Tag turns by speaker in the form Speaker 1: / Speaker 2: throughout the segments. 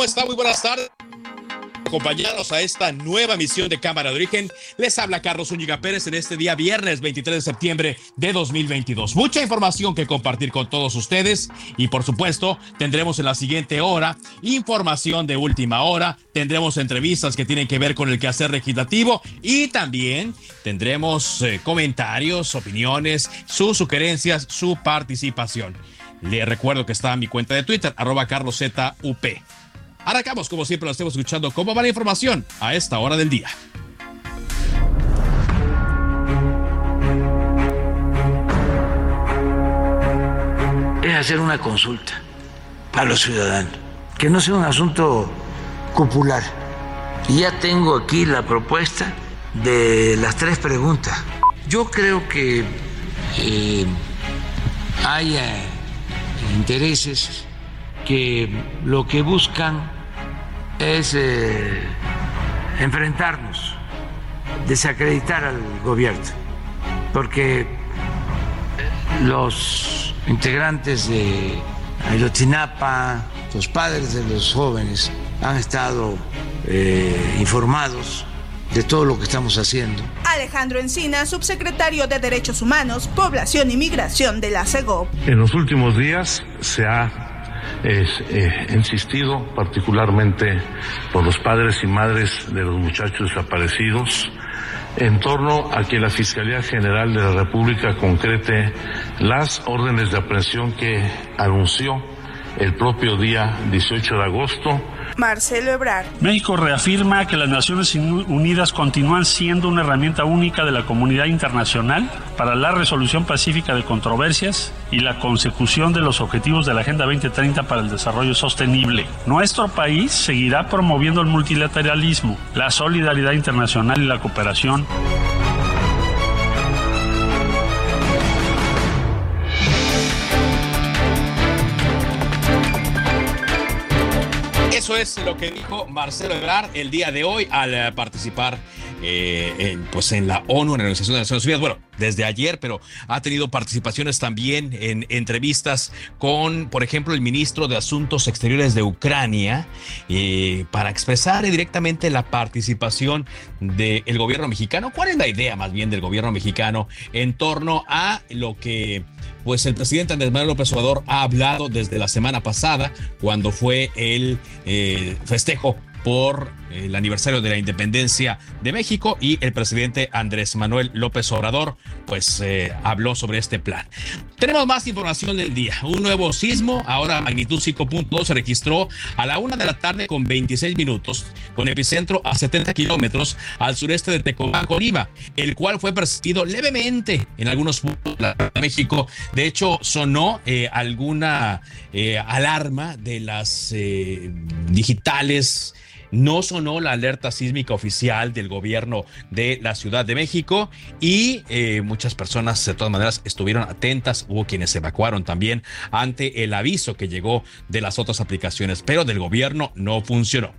Speaker 1: ¿Cómo está? Muy buenas tardes acompañados a esta nueva misión de Cámara de Origen. Les habla Carlos Úñiga Pérez en este día viernes 23 de septiembre de 2022. Mucha información que compartir con todos ustedes y por supuesto tendremos en la siguiente hora información de última hora, tendremos entrevistas que tienen que ver con el quehacer legislativo y también tendremos eh, comentarios, opiniones, sus sugerencias, su participación. Le recuerdo que está en mi cuenta de Twitter, arroba carloszup. Arrancamos, como siempre, lo estemos escuchando. ¿Cómo va la información a esta hora del día?
Speaker 2: Es hacer una consulta a los ciudadanos, que no sea un asunto popular. Y ya tengo aquí la propuesta de las tres preguntas. Yo creo que eh, hay intereses que lo que buscan es eh, enfrentarnos, desacreditar al gobierno, porque los integrantes de Ayotzinapa, los padres de los jóvenes, han estado eh, informados de todo lo que estamos haciendo.
Speaker 3: Alejandro Encina, subsecretario de Derechos Humanos, Población y Migración de la CEGOP.
Speaker 4: En los últimos días se ha es, eh, insistido particularmente por los padres y madres de los muchachos desaparecidos en torno a que la Fiscalía General de la República concrete las órdenes de aprehensión que anunció el propio día 18 de agosto
Speaker 3: Marcelo Ebrard.
Speaker 5: México reafirma que las Naciones Unidas continúan siendo una herramienta única de la comunidad internacional para la resolución pacífica de controversias y la consecución de los objetivos de la Agenda 2030 para el Desarrollo Sostenible. Nuestro país seguirá promoviendo el multilateralismo, la solidaridad internacional y la cooperación.
Speaker 1: Eso es lo que dijo Marcelo Ebrard el día de hoy al eh, participar eh, pues en la ONU, en la Organización de Naciones Unidas. Bueno, desde ayer, pero ha tenido participaciones también en entrevistas con, por ejemplo, el ministro de Asuntos Exteriores de Ucrania, eh, para expresar directamente la participación del gobierno mexicano. ¿Cuál es la idea más bien del gobierno mexicano en torno a lo que pues el presidente Andrés Manuel López Obrador ha hablado desde la semana pasada, cuando fue el eh, festejo por el aniversario de la independencia de México y el presidente Andrés Manuel López Obrador pues eh, habló sobre este plan. Tenemos más información del día. Un nuevo sismo, ahora magnitud 5.2, se registró a la una de la tarde con 26 minutos, con epicentro a 70 kilómetros al sureste de Tecomán, Colima, el cual fue percibido levemente en algunos puntos de México. De hecho, sonó eh, alguna eh, alarma de las digitales no sonó la alerta sísmica oficial del gobierno de la Ciudad de México y eh, muchas personas de todas maneras estuvieron atentas, hubo quienes se evacuaron también ante el aviso que llegó de las otras aplicaciones, pero del gobierno no funcionó.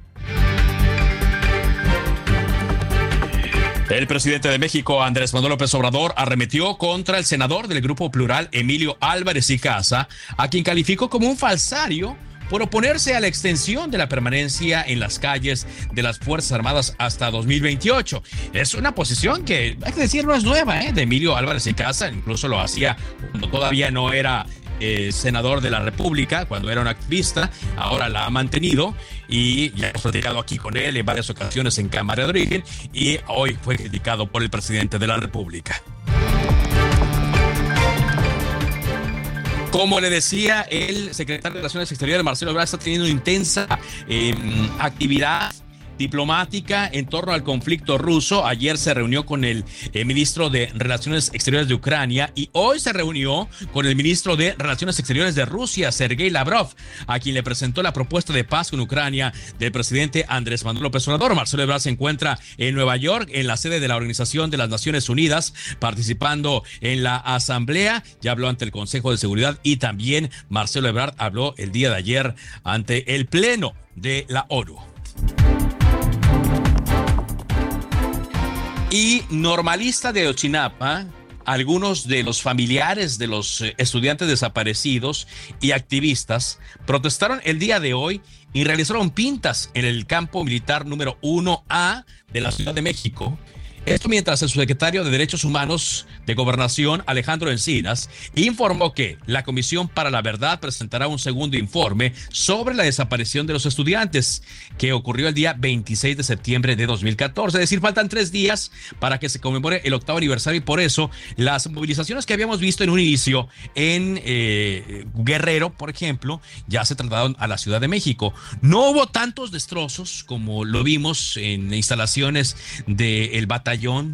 Speaker 1: El presidente de México, Andrés Manuel López Obrador, arremetió contra el senador del Grupo Plural, Emilio Álvarez y Casa, a quien calificó como un falsario por oponerse a la extensión de la permanencia en las calles de las Fuerzas Armadas hasta 2028. Es una posición que, hay que decir, no es nueva, ¿eh? de Emilio Álvarez y Casa, incluso lo hacía cuando todavía no era eh, senador de la República, cuando era un activista, ahora la ha mantenido y ya hemos platicado aquí con él en varias ocasiones en Cámara de Origen y hoy fue criticado por el presidente de la República. Como le decía, el secretario de Relaciones Exteriores, Marcelo Ebrard, está teniendo intensa em, actividad diplomática en torno al conflicto ruso. Ayer se reunió con el eh, ministro de Relaciones Exteriores de Ucrania y hoy se reunió con el ministro de Relaciones Exteriores de Rusia, Sergei Lavrov, a quien le presentó la propuesta de paz con Ucrania del presidente Andrés Manuel López Obrador. Marcelo Ebrard se encuentra en Nueva York, en la sede de la Organización de las Naciones Unidas, participando en la asamblea. Ya habló ante el Consejo de Seguridad y también Marcelo Ebrard habló el día de ayer ante el Pleno de la ONU. Y normalista de Ochinapa, algunos de los familiares de los eh, estudiantes desaparecidos y activistas protestaron el día de hoy y realizaron pintas en el campo militar número 1A de la Ciudad de México esto mientras el subsecretario de Derechos Humanos de Gobernación, Alejandro Encinas, informó que la Comisión para la Verdad presentará un segundo informe sobre la desaparición de los estudiantes que ocurrió el día 26 de septiembre de 2014. Es decir, faltan tres días para que se conmemore el octavo aniversario y por eso las movilizaciones que habíamos visto en un inicio en eh, Guerrero, por ejemplo, ya se trasladaron a la Ciudad de México. No hubo tantos destrozos como lo vimos en instalaciones del batallón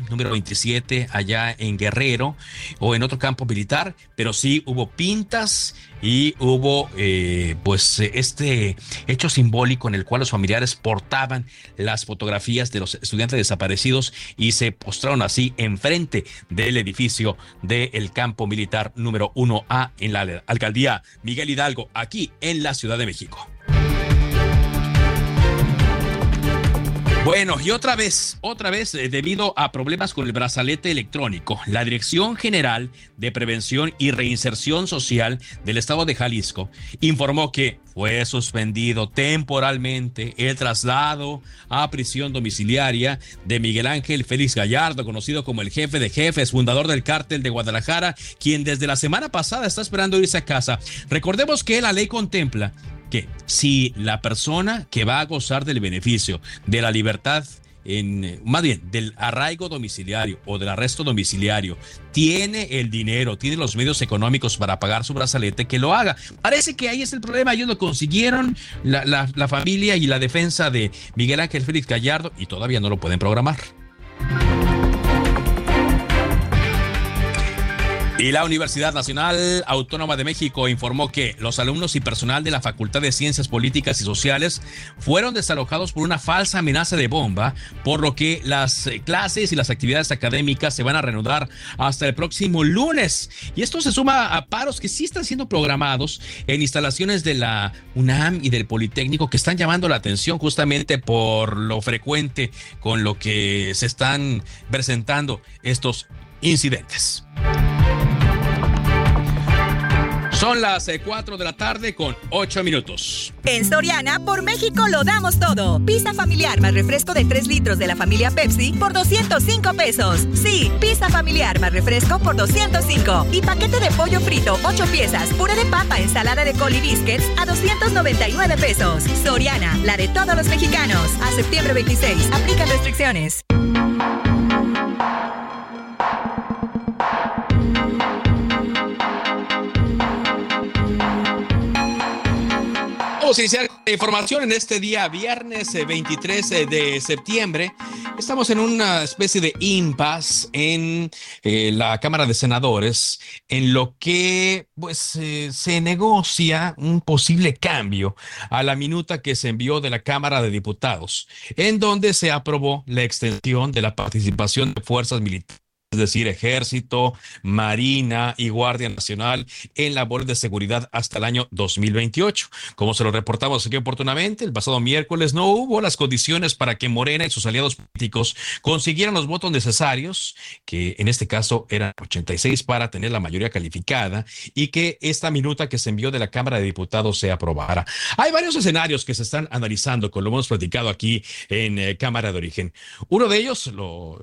Speaker 1: número 27 allá en Guerrero o en otro campo militar, pero sí hubo pintas y hubo eh, pues este hecho simbólico en el cual los familiares portaban las fotografías de los estudiantes desaparecidos y se postraron así enfrente del edificio del campo militar número 1A en la alcaldía Miguel Hidalgo, aquí en la Ciudad de México. Bueno, y otra vez, otra vez, eh, debido a problemas con el brazalete electrónico, la Dirección General de Prevención y Reinserción Social del Estado de Jalisco informó que fue suspendido temporalmente el traslado a prisión domiciliaria de Miguel Ángel Félix Gallardo, conocido como el jefe de jefes, fundador del cártel de Guadalajara, quien desde la semana pasada está esperando irse a casa. Recordemos que la ley contempla que si la persona que va a gozar del beneficio de la libertad en, más bien, del arraigo domiciliario o del arresto domiciliario, tiene el dinero, tiene los medios económicos para pagar su brazalete, que lo haga. Parece que ahí es el problema. Ellos lo consiguieron, la, la familia y la defensa de Miguel Ángel Félix Gallardo, y todavía no lo pueden programar. Y la Universidad Nacional Autónoma de México informó que los alumnos y personal de la Facultad de Ciencias Políticas y Sociales fueron desalojados por una falsa amenaza de bomba, por lo que las clases y las actividades académicas se van a reanudar hasta el próximo lunes. Y esto se suma a paros que sí están siendo programados en instalaciones de la UNAM y del Politécnico que están llamando la atención justamente por lo frecuente con lo que se están presentando estos incidentes. Son las 4 eh, de la tarde con 8 minutos.
Speaker 6: En Soriana, por México lo damos todo. Pizza familiar más refresco de 3 litros de la familia Pepsi por 205 pesos. Sí, pizza familiar más refresco por 205. Y paquete de pollo frito, 8 piezas, puré de papa, ensalada de col y biscuits a 299 pesos. Soriana, la de todos los mexicanos. A septiembre 26. Aplica restricciones.
Speaker 1: Vamos a iniciar la información en este día, viernes 23 eh, de septiembre. Estamos en una especie de impasse en eh, la Cámara de Senadores, en lo que pues eh, se negocia un posible cambio a la minuta que se envió de la Cámara de Diputados, en donde se aprobó la extensión de la participación de fuerzas militares es decir, Ejército, Marina y Guardia Nacional en labores de seguridad hasta el año 2028. Como se lo reportamos aquí oportunamente, el pasado miércoles no hubo las condiciones para que Morena y sus aliados políticos consiguieran los votos necesarios, que en este caso eran 86 para tener la mayoría calificada y que esta minuta que se envió de la Cámara de Diputados se aprobara. Hay varios escenarios que se están analizando, como lo hemos platicado aquí en eh, Cámara de Origen. Uno de ellos, lo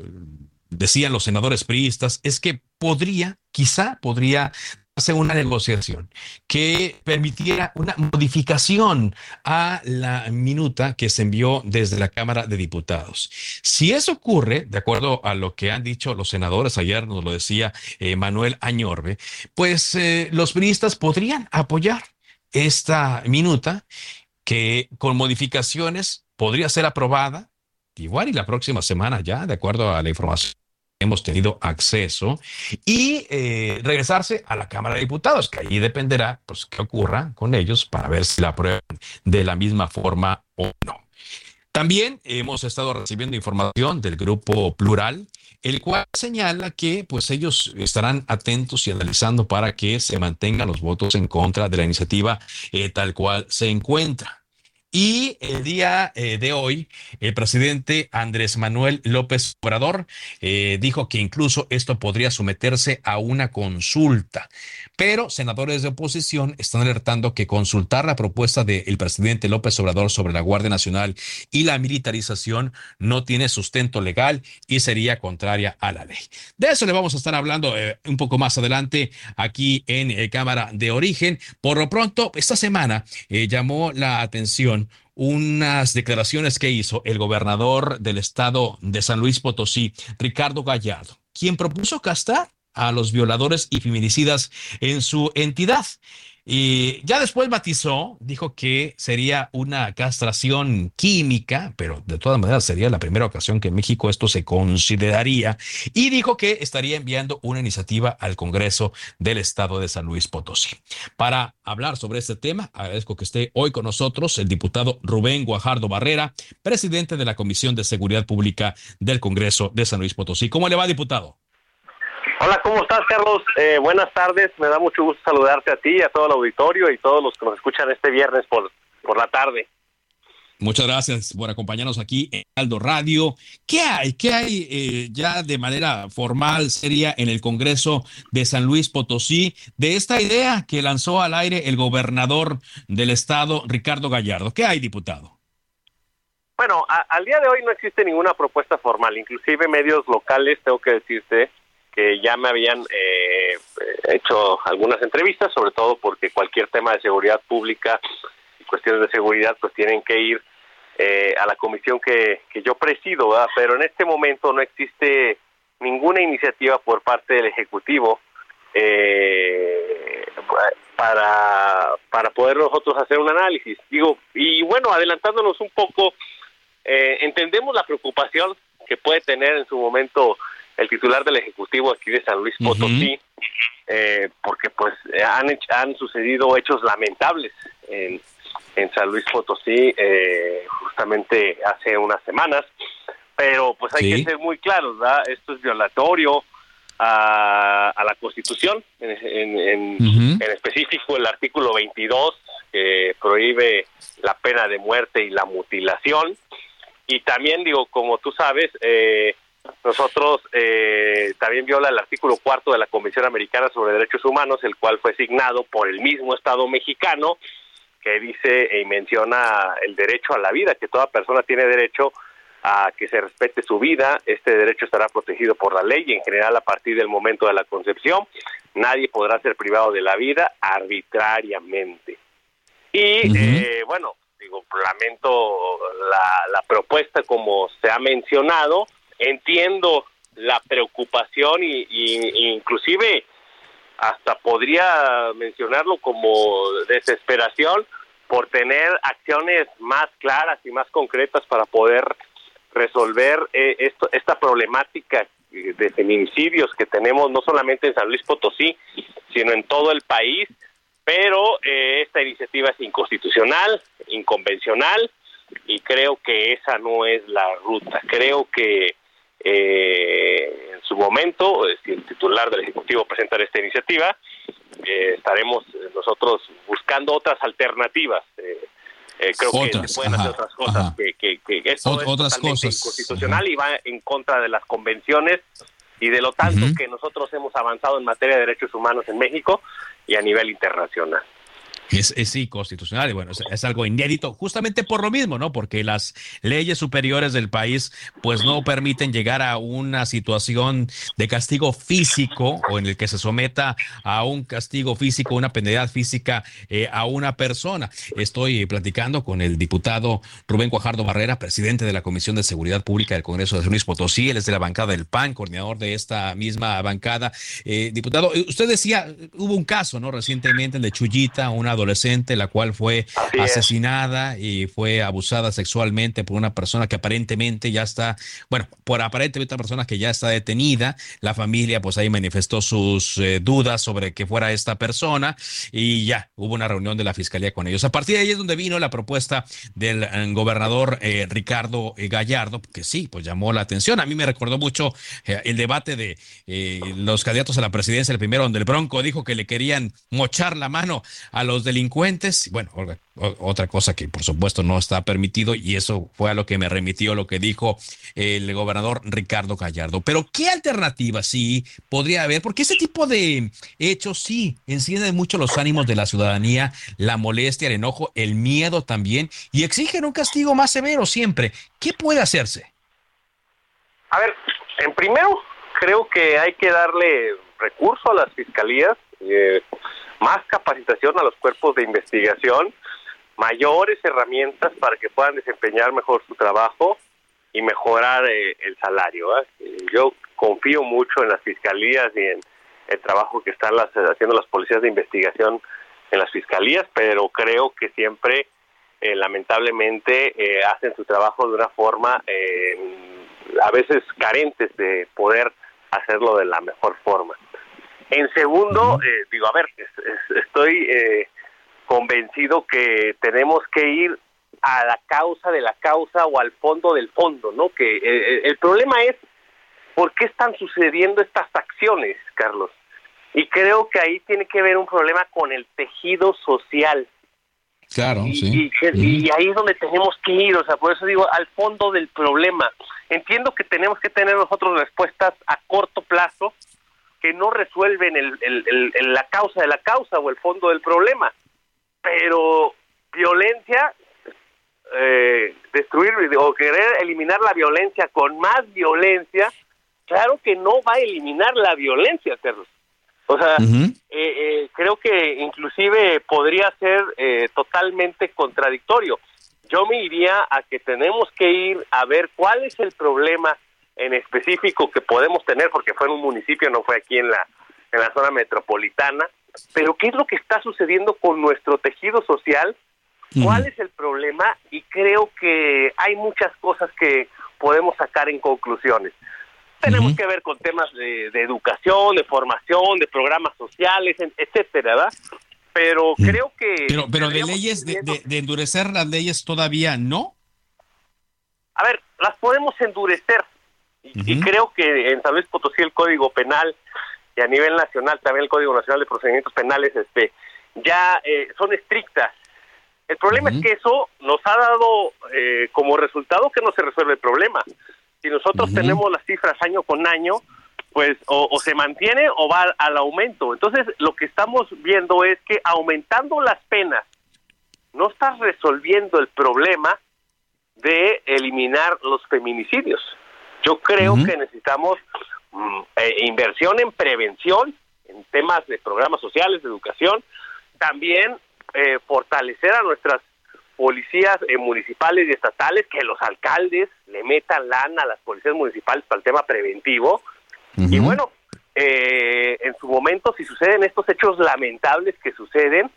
Speaker 1: decían los senadores priistas, es que podría, quizá podría hacer una negociación que permitiera una modificación a la minuta que se envió desde la Cámara de Diputados. Si eso ocurre, de acuerdo a lo que han dicho los senadores, ayer nos lo decía eh, Manuel Añorbe, pues eh, los priistas podrían apoyar esta minuta que con modificaciones podría ser aprobada igual y la próxima semana ya, de acuerdo a la información hemos tenido acceso y eh, regresarse a la Cámara de Diputados, que ahí dependerá pues qué ocurra con ellos para ver si la aprueban de la misma forma o no. También hemos estado recibiendo información del grupo Plural, el cual señala que pues ellos estarán atentos y analizando para que se mantengan los votos en contra de la iniciativa eh, tal cual se encuentra. Y el día eh, de hoy, el presidente Andrés Manuel López Obrador eh, dijo que incluso esto podría someterse a una consulta. Pero senadores de oposición están alertando que consultar la propuesta del presidente López Obrador sobre la Guardia Nacional y la militarización no tiene sustento legal y sería contraria a la ley. De eso le vamos a estar hablando eh, un poco más adelante aquí en Cámara de Origen. Por lo pronto, esta semana llamó la atención unas declaraciones que hizo el gobernador del estado de San Luis Potosí, Ricardo Gallardo, quien propuso castar a los violadores y feminicidas en su entidad. Y ya después matizó, dijo que sería una castración química, pero de todas maneras sería la primera ocasión que en México esto se consideraría, y dijo que estaría enviando una iniciativa al Congreso del Estado de San Luis Potosí. Para hablar sobre este tema, agradezco que esté hoy con nosotros el diputado Rubén Guajardo Barrera, presidente de la Comisión de Seguridad Pública del Congreso de San Luis Potosí. ¿Cómo le va, diputado?
Speaker 7: Hola, ¿cómo estás, Carlos? Eh, buenas tardes. Me da mucho gusto saludarte a ti, a todo el auditorio y todos los que nos escuchan este viernes por, por la tarde.
Speaker 1: Muchas gracias por acompañarnos aquí en Aldo Radio. ¿Qué hay? ¿Qué hay eh, ya de manera formal, seria, en el Congreso de San Luis Potosí de esta idea que lanzó al aire el gobernador del estado, Ricardo Gallardo? ¿Qué hay, diputado?
Speaker 7: Bueno, al día de hoy no existe ninguna propuesta formal. Inclusive medios locales, tengo que decirte, que ya me habían eh, hecho algunas entrevistas, sobre todo porque cualquier tema de seguridad pública y cuestiones de seguridad pues tienen que ir eh, a la comisión que, que yo presido, pero en este momento no existe ninguna iniciativa por parte del Ejecutivo eh, para, para poder nosotros hacer un análisis. Digo, y bueno, adelantándonos un poco, entendemos la preocupación que puede tener en su momento el titular del Ejecutivo aquí de San Luis Potosí, eh, porque pues han, han sucedido hechos lamentables en, en San Luis Potosí eh, justamente hace unas semanas, pero pues hay que ser muy claros, ¿verdad? Esto es violatorio a, a la Constitución, en, en, específico el artículo 22 que prohíbe la pena de muerte y la mutilación, y también digo, como tú sabes, eh, nosotros eh, también viola el artículo cuarto de la Convención Americana sobre Derechos Humanos, el cual fue signado por el mismo Estado mexicano, que dice y menciona el derecho a la vida, que toda persona tiene derecho a que se respete su vida. Este derecho estará protegido por la ley y en general a partir del momento de la concepción. Nadie podrá ser privado de la vida arbitrariamente. Y eh, bueno, digo, lamento la, la propuesta como se ha mencionado entiendo la preocupación y, inclusive hasta podría mencionarlo como desesperación por tener acciones más claras y más concretas para poder resolver eh, esto, esta problemática de feminicidios que tenemos no solamente en San Luis Potosí, sino en todo el país, pero eh, esta iniciativa es inconstitucional, inconvencional, y creo que esa no es la ruta. Creo que eh, en su momento, si el titular del Ejecutivo presentar esta iniciativa, eh, estaremos nosotros buscando otras alternativas. Eh, creo que se pueden hacer otras cosas, que, que, que esto es otras cosas. inconstitucional y va en contra de las convenciones y de lo tanto que nosotros hemos avanzado en materia de derechos humanos en México y a nivel internacional.
Speaker 1: Es, es sí, constitucional y bueno, es, algo inédito, justamente por lo mismo, ¿no? Porque las leyes superiores del país pues no permiten llegar a una situación de castigo físico o en el que se someta a un castigo físico, una penalidad física eh, a una persona. Estoy platicando con el diputado Rubén Cuajardo Barrera, presidente de la Comisión de Seguridad Pública del Congreso de San Luis Potosí, él es de la bancada del PAN, coordinador de esta misma bancada. Eh, diputado, usted decía, hubo un caso, ¿no? Recientemente el de Chuyita, una adolescente, la cual fue asesinada y fue abusada sexualmente por una persona que aparentemente ya está, bueno, por aparentemente una persona que ya está detenida. La familia, pues ahí manifestó sus eh, dudas sobre que fuera esta persona y ya hubo una reunión de la fiscalía con ellos. A partir de ahí es donde vino la propuesta del eh, gobernador eh, Ricardo Gallardo, que sí, pues llamó la atención. A mí me recordó mucho el debate de los candidatos a la presidencia, el primero, donde el Bronco dijo que le querían mochar la mano a los delincuentes. Bueno, otra cosa que por supuesto no está permitido y eso fue a lo que me remitió lo que dijo el gobernador Ricardo Gallardo. Pero ¿qué alternativa sí podría haber? Porque ese tipo de hechos sí encienden mucho los ánimos de la ciudadanía, la molestia, el enojo, el miedo también y exigen un castigo más severo siempre. ¿Qué puede hacerse?
Speaker 7: A ver, en primero creo que hay que darle recurso a las fiscalías. Eh, más capacitación a los cuerpos de investigación, mayores herramientas para que puedan desempeñar mejor su trabajo y mejorar eh, el salario. Yo confío mucho en las fiscalías y en el trabajo que están haciendo las policías de investigación en las fiscalías, pero creo que siempre, eh, lamentablemente, eh, hacen su trabajo de una forma a veces carentes de poder hacerlo de la mejor forma. En segundo, eh, digo, a ver, estoy eh, convencido que tenemos que ir a la causa de la causa o al fondo del fondo, ¿no? Que eh, el problema es por qué están sucediendo estas acciones, Carlos. Y creo que ahí tiene que ver un problema con el tejido social.
Speaker 1: Claro, sí.
Speaker 7: Y, y, ahí es donde tenemos que ir, o sea, por eso digo, al fondo del problema. Entiendo que tenemos que tener nosotros respuestas a corto plazo, que no resuelven el, la causa de la causa o el fondo del problema. Pero violencia, eh, destruir o querer eliminar la violencia con más violencia, claro que no va a eliminar la violencia, Carlos. O sea, eh, eh, creo que inclusive podría ser totalmente contradictorio. Yo me iría a que tenemos que ir a ver cuál es el problema en específico que podemos tener, porque fue en un municipio, no fue aquí en la, en la zona metropolitana, pero qué es lo que está sucediendo con nuestro tejido social, cuál es el problema y creo que hay muchas cosas que podemos sacar en conclusiones. Tenemos que ver con temas de, educación, de formación, de programas sociales, etcétera, ¿verdad? Pero creo que...
Speaker 1: Pero, pero de leyes, de, de endurecer las leyes todavía no.
Speaker 7: A ver, las podemos endurecer, y, creo que en San Luis Potosí el Código Penal y a nivel nacional también el Código Nacional de Procedimientos Penales este ya eh, son estrictas. El problema es que eso nos ha dado eh, como resultado que no se resuelve el problema. Si nosotros tenemos las cifras año con año, pues o, se mantiene o va al aumento. Entonces, lo que estamos viendo es que aumentando las penas no estás resolviendo el problema de eliminar los feminicidios. Yo creo que necesitamos mm, eh, inversión en prevención, en temas de programas sociales, de educación, también eh, fortalecer a nuestras policías eh, municipales y estatales, que los alcaldes le metan lana a las policías municipales para el tema preventivo. Y bueno, en su momento, si suceden estos hechos lamentables que suceden,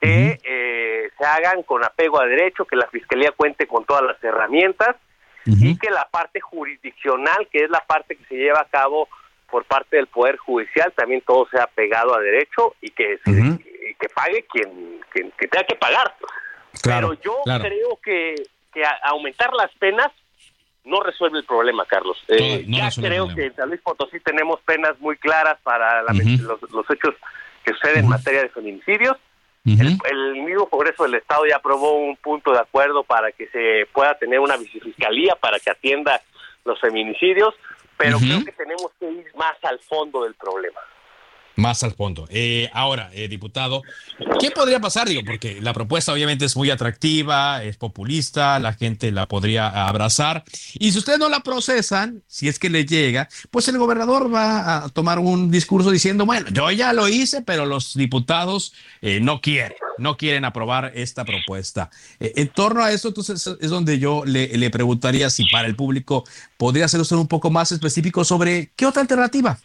Speaker 7: que se hagan con apego a derecho, que la Fiscalía cuente con todas las herramientas y que la parte jurisdiccional, que es la parte que se lleva a cabo por parte del Poder Judicial, también todo sea pegado a derecho y que, que pague quien, tenga que pagar. Pero yo creo que, que aumentar las penas no resuelve el problema, Carlos. Eh, ya creo que en San Luis Potosí tenemos penas muy claras para los, hechos que suceden en materia de feminicidios. El, mismo Congreso del Estado ya aprobó un punto de acuerdo para que se pueda tener una vicefiscalía para que atienda los feminicidios, pero creo que tenemos que ir más al fondo del problema.
Speaker 1: Más al fondo. Eh, ahora, eh, diputado, ¿qué podría pasar? Digo, porque la propuesta obviamente es muy atractiva, es populista, la gente la podría abrazar. Y si ustedes no la procesan, si es que le llega, pues el gobernador va a tomar un discurso diciendo, bueno, yo ya lo hice, pero los diputados eh, no quieren, no quieren aprobar esta propuesta. en torno a eso, entonces es donde yo le, le preguntaría si para el público podría ser usted un poco más específico sobre qué otra alternativa.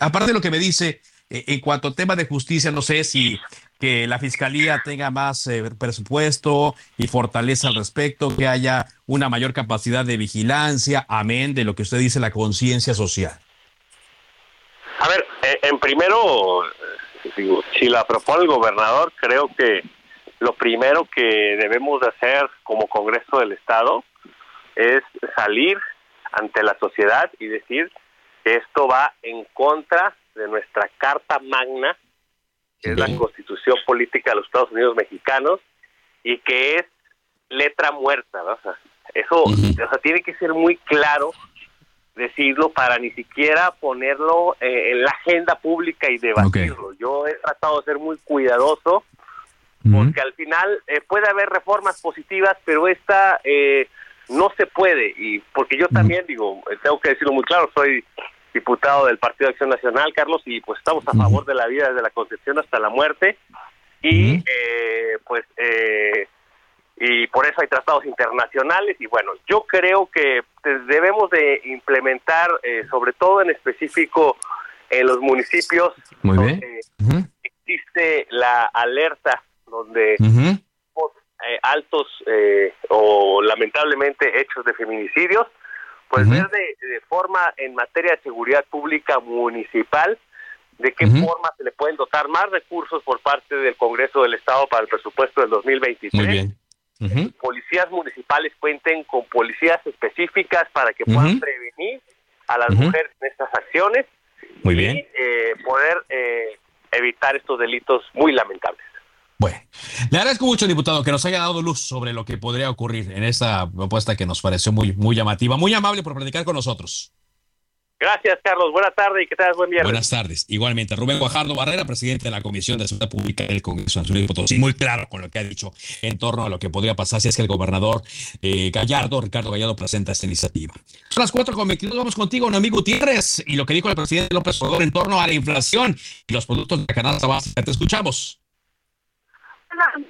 Speaker 1: aparte de lo que me dice, en cuanto a tema de justicia, no sé si que la fiscalía tenga más eh, presupuesto y fortaleza al respecto, que haya una mayor capacidad de vigilancia, amén de lo que usted dice, la conciencia social.
Speaker 7: A ver, eh, en primero, si la propone el gobernador, creo que lo primero que debemos de hacer como Congreso del Estado es salir ante la sociedad y decir que esto va en contra de nuestra Carta Magna, que es la Constitución Política de los Estados Unidos Mexicanos, y que es letra muerta, eso tiene que ser muy claro decirlo para ni siquiera ponerlo eh, en la agenda pública y debatirlo. Yo he tratado de ser muy cuidadoso porque al final eh, puede haber reformas positivas, pero esta eh, no se puede. Y porque yo también digo, tengo que decirlo muy claro, soy diputado del Partido de Acción Nacional, Carlos, y pues estamos a favor de la vida desde la concepción hasta la muerte. Y eh, pues eh, y por eso hay tratados internacionales. Y bueno, yo creo que debemos de implementar, eh, sobre todo en específico en los municipios donde existe la alerta, donde altos o lamentablemente hechos de feminicidios, pues ver de, forma en materia de seguridad pública municipal, de qué forma se le pueden dotar más recursos por parte del Congreso del Estado para el presupuesto del 2023. Muy bien. Policías municipales cuenten con policías específicas para que puedan prevenir a las mujeres en estas acciones.
Speaker 1: Muy bien.
Speaker 7: Y eh, poder eh, evitar estos delitos muy lamentables.
Speaker 1: Bueno, le agradezco mucho, diputado, que nos haya dado luz sobre lo que podría ocurrir en esta propuesta que nos pareció muy, muy llamativa. Muy amable por platicar con nosotros.
Speaker 7: Gracias, Carlos. Buenas tardes y que tengas buen viernes.
Speaker 1: Buenas tardes. Igualmente, Rubén Guajardo Barrera, presidente de la Comisión de Seguridad Pública del Congreso Nacional de Potosí. Muy claro con lo que ha dicho en torno a lo que podría pasar si es que el gobernador eh, Gallardo, Ricardo Gallardo, presenta esta iniciativa. Son las cuatro con 22. Vamos contigo, un amigo Gutiérrez, y lo que dijo el presidente López Obrador en torno a la inflación y los productos de la canasta básica. Te escuchamos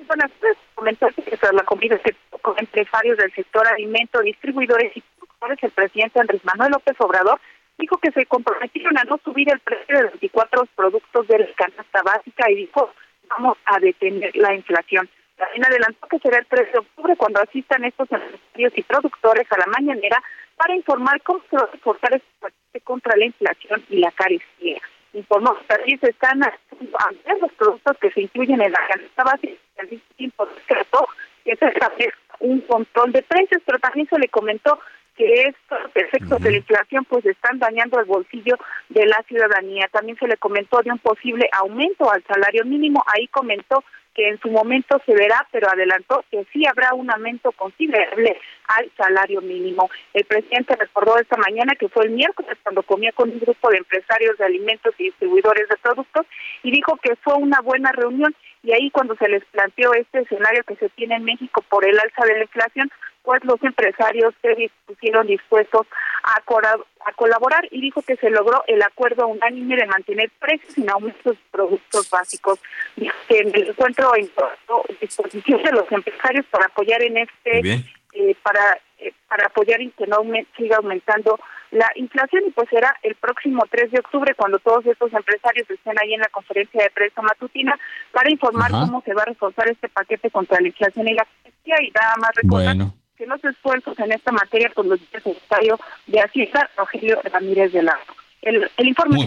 Speaker 8: buenas tardes. Comentar que tras la comida con empresarios del sector alimento, distribuidores y productores, el presidente Andrés Manuel López Obrador dijo que se comprometieron a no subir el precio de 24 productos de la canasta básica y dijo, vamos a detener la inflación. También adelantó que será el 3 de octubre cuando asistan estos empresarios y productores a la mañanera para informar cómo se va a reforzar este contra la inflación y la carestía informó que allí se están haciendo los productos que se incluyen en la canasta básica al tiempo decretó que se establece un control de precios, pero también se le comentó que estos efectos de la inflación pues están dañando el bolsillo de la ciudadanía. También se le comentó de un posible aumento al salario mínimo. Ahí comentó que en su momento se verá, pero adelantó que sí habrá un aumento considerable al salario mínimo. El presidente recordó esta mañana que fue el miércoles cuando comía con un grupo de empresarios de alimentos y distribuidores de productos y dijo que fue una buena reunión y ahí cuando se les planteó este escenario que se tiene en México por el alza de la inflación, pues los empresarios se pusieron dispuestos a, a colaborar y dijo que se logró el acuerdo unánime de mantener precios sin aumentos de productos básicos. Dijo que en el encuentro encontró disposición de los empresarios para apoyar en este, eh, para eh, para apoyar y que no siga aumentando la inflación y pues será el próximo 3 de octubre cuando todos estos empresarios estén ahí en la conferencia de prensa matutina para informar cómo se va a reforzar este paquete contra la inflación y la inflación y nada más recordar que los esfuerzos en esta materia con los secretario de Hacienda, Rogelio Ramírez de la el, el informe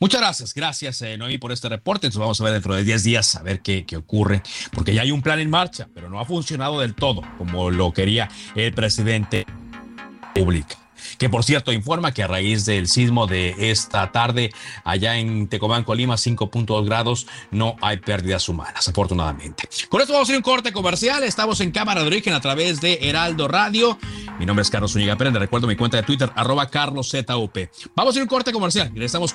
Speaker 1: Muchas gracias, gracias eh, Noemí por este reporte. Entonces vamos a ver dentro de 10 días a ver qué, qué, ocurre, porque ya hay un plan en marcha, pero no ha funcionado del todo como lo quería el presidente pública que por cierto informa que a raíz del sismo de esta tarde allá en Tecomán, Colima, 5.2 grados, no hay pérdidas humanas, afortunadamente. Con esto vamos a ir un corte comercial. Estamos en Cámara de Origen a través de Heraldo Radio. Mi nombre es Carlos Zúñiga Pérez. recuerdo mi cuenta de Twitter, arroba carloszup. Vamos a ir un corte comercial y estamos.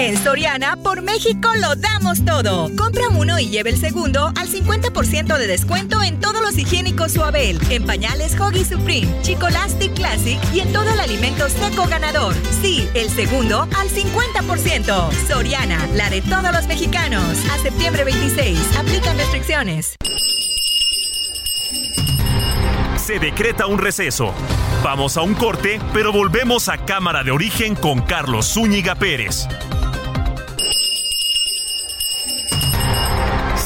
Speaker 6: En Soriana, por México lo damos todo. Compra uno y lleve el segundo al 50% de descuento en todos los higiénicos Suabel, en pañales Hoggy Supreme, Chicolastic Classic y en todo el alimento seco ganador. Sí, el segundo al 50%. Soriana, la de todos los mexicanos. A septiembre 26. Aplican restricciones.
Speaker 9: Se decreta un receso. Vamos a un corte, pero volvemos a Cámara de Origen con Carlos Zúñiga Pérez.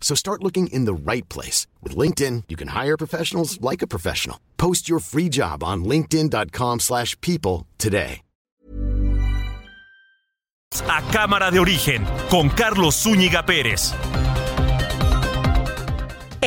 Speaker 10: So start looking in the right place. With LinkedIn, you can hire professionals like a professional. Post your free job on linkedin.com slash people today.
Speaker 9: A Cámara de Origen, con Carlos Zúñiga Pérez.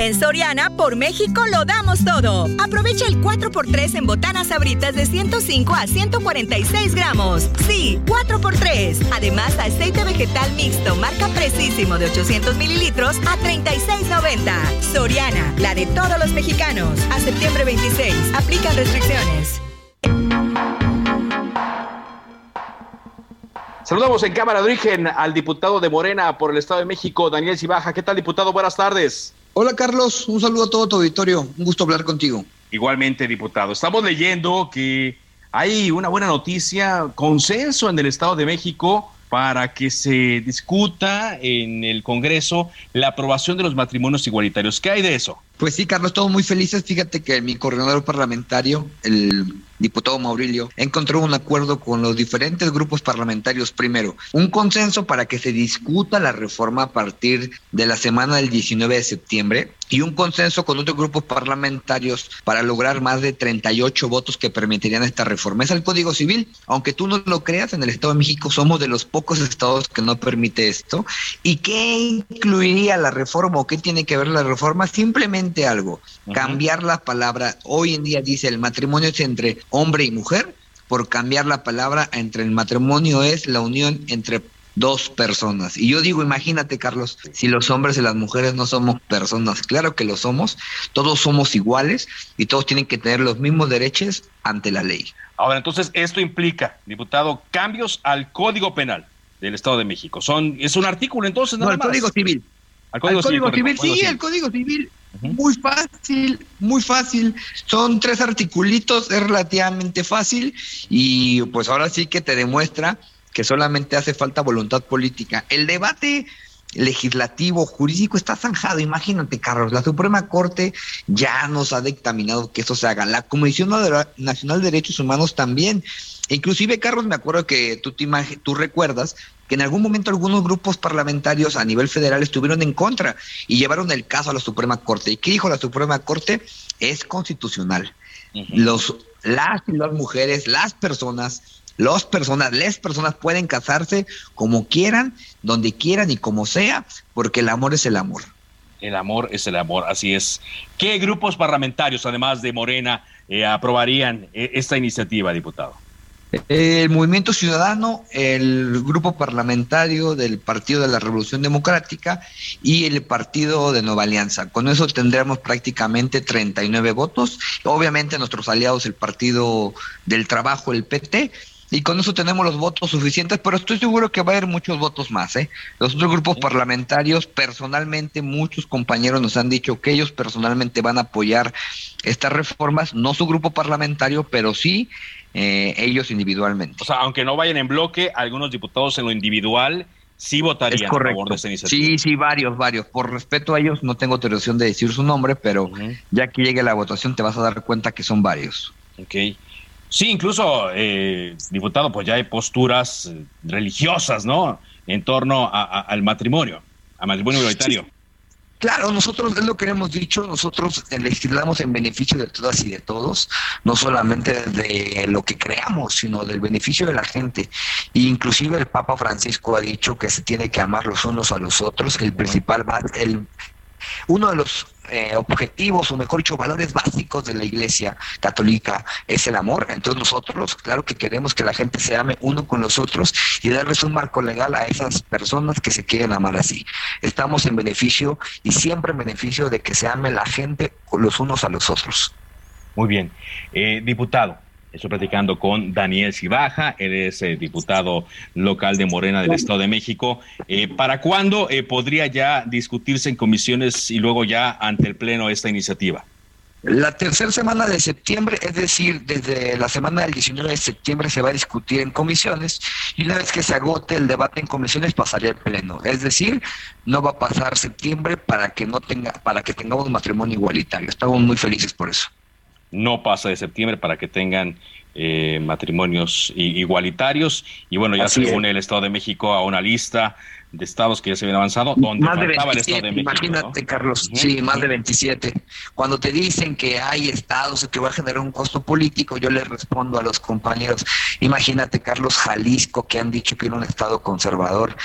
Speaker 6: En Soriana, por México lo damos todo. Aprovecha el 4x3 en botanas sabritas de 105 a 146 gramos. Sí, 4x3. Además, aceite vegetal mixto, marca Precisísimo de 800 mililitros a 36.90. Soriana, la de todos los mexicanos. A septiembre 26. Aplican restricciones.
Speaker 1: Saludamos en Cámara de Origen al diputado de Morena por el Estado de México, Daniel Cibaja. ¿Qué tal, diputado? Buenas tardes.
Speaker 11: Hola Carlos, un saludo a todo tu auditorio, un gusto hablar contigo.
Speaker 1: Igualmente, diputado. Estamos leyendo que hay una buena noticia, consenso en el Estado de México para que se discuta en el Congreso la aprobación de los matrimonios igualitarios. ¿Qué hay de eso?
Speaker 11: Pues sí, Carlos, todos muy felices. Fíjate que mi coordinador parlamentario, el diputado Maurilio, encontró un acuerdo con los diferentes grupos parlamentarios primero, un consenso para que se discuta la reforma a partir de la semana del 19 de septiembre y un consenso con otros grupos parlamentarios para lograr más de 38 votos que permitirían esta reforma. Es el Código Civil, aunque tú no lo creas, en el Estado de México somos de los pocos estados que no permite esto. ¿Y qué incluiría la reforma o qué tiene que ver la reforma? Simplemente algo, cambiar la palabra. Hoy en día dice el matrimonio es entre hombre y mujer, por cambiar la palabra entre el matrimonio es la unión entre dos personas. Y yo digo, imagínate, Carlos, si los hombres y las mujeres no somos personas, claro que lo somos, todos somos iguales y todos tienen que tener los mismos derechos ante la ley.
Speaker 1: Ahora, entonces, esto implica, diputado, cambios al Código Penal del Estado de México. Son, es un artículo entonces,
Speaker 11: nada no, el Código Civil. Al Código, Civil, sí, el Código Civil. Muy fácil, muy fácil. Son tres articulitos, es relativamente fácil y pues ahora sí que te demuestra que solamente hace falta voluntad política. El debate legislativo, jurídico está zanjado. Imagínate, Carlos, la Suprema Corte ya nos ha dictaminado que eso se haga. La Comisión Nacional de Derechos Humanos también. Inclusive, Carlos, me acuerdo que tú, te tú recuerdas que en algún momento algunos grupos parlamentarios a nivel federal estuvieron en contra y llevaron el caso a la Suprema Corte. ¿Y qué dijo la Suprema Corte? Es constitucional. Los, las y las mujeres, las personas las personas, las personas pueden casarse como quieran, donde quieran y como sea, porque el amor es el amor.
Speaker 1: El amor es el amor, así es. ¿Qué grupos parlamentarios, además de Morena, eh, aprobarían eh, esta iniciativa, diputado?
Speaker 11: El Movimiento Ciudadano, el grupo parlamentario del Partido de la Revolución Democrática y el Partido de Nueva Alianza. Con eso tendremos prácticamente 39 votos. Obviamente nuestros aliados, el Partido del Trabajo, el PT, y con eso tenemos los votos suficientes, pero estoy seguro que va a haber muchos votos más. ¿eh? Los otros grupos parlamentarios, personalmente, muchos compañeros nos han dicho que ellos personalmente van a apoyar estas reformas, no su grupo parlamentario, pero sí eh, ellos individualmente.
Speaker 1: O sea, aunque no vayan en bloque, algunos diputados en lo individual sí votarían a favor de esta iniciativa.
Speaker 11: Sí, sí, varios, varios. Por respeto a ellos, no tengo autorización de decir su nombre, pero ya que llegue la votación te vas a dar cuenta que son varios.
Speaker 1: Ok. Sí, incluso, eh, diputado, pues ya hay posturas eh, religiosas, ¿no? En torno al matrimonio, al matrimonio igualitario.
Speaker 11: Claro, nosotros es lo que hemos dicho, nosotros legislamos en beneficio de todas y de todos, no solamente de lo que creamos, sino del beneficio de la gente. E inclusive el Papa Francisco ha dicho que se tiene que amar los unos a los otros, el principal, el, uno de los eh, objetivos, o mejor dicho, valores básicos de la Iglesia católica es el amor. Entonces nosotros, claro que queremos que la gente se ame uno con los otros y darles un marco legal a esas personas que se quieren amar así. Estamos en beneficio y siempre en beneficio de que se ame la gente los unos a los otros.
Speaker 1: Muy bien. Eh, diputado, Estoy platicando con Daniel Cibaja, él es eh, diputado local de Morena del Estado de México. Eh, ¿Para cuándo eh, podría ya discutirse en comisiones y luego ya ante el Pleno esta iniciativa?
Speaker 11: La tercera semana de septiembre, es decir, desde la semana del 19 de septiembre se va a discutir en comisiones y una vez que se agote el debate en comisiones pasaría al pleno. Es decir, no va a pasar septiembre para que no tenga, para que tengamos matrimonio igualitario. Estamos muy felices por eso
Speaker 1: no pasa de septiembre para que tengan eh, matrimonios igualitarios. Y bueno, ya se une el Estado de México a una lista de estados que ya se habían avanzado, donde
Speaker 11: más de 27, Imagínate, Carlos, sí, más de 27. Cuando te dicen que hay estados que va a generar un costo político, yo les respondo a los compañeros, imagínate, Carlos, Jalisco, que han dicho que era un estado conservador,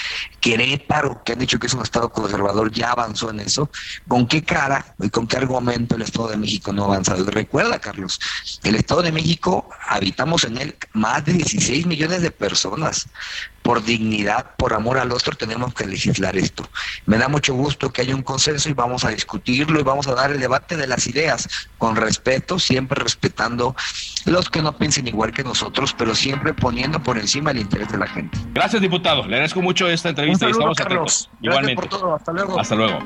Speaker 11: Querétaro, que han dicho que es un estado conservador, ya avanzó en eso. ¿Con qué cara y con qué argumento el Estado de México no ha avanzado? recuerda, Carlos, el Estado de México, habitamos en él más de 16 millones de personas por dignidad, por amor al otro, tenemos que legislar esto. Me da mucho gusto que haya un consenso y vamos a discutirlo y vamos a dar el debate de las ideas con respeto, siempre respetando los que no piensen igual que nosotros, pero siempre poniendo por encima el interés de la gente.
Speaker 1: Gracias, diputado. Le agradezco mucho esta entrevista y estamos atentos. Igualmente.
Speaker 11: Por todo. Hasta luego.
Speaker 1: Hasta luego.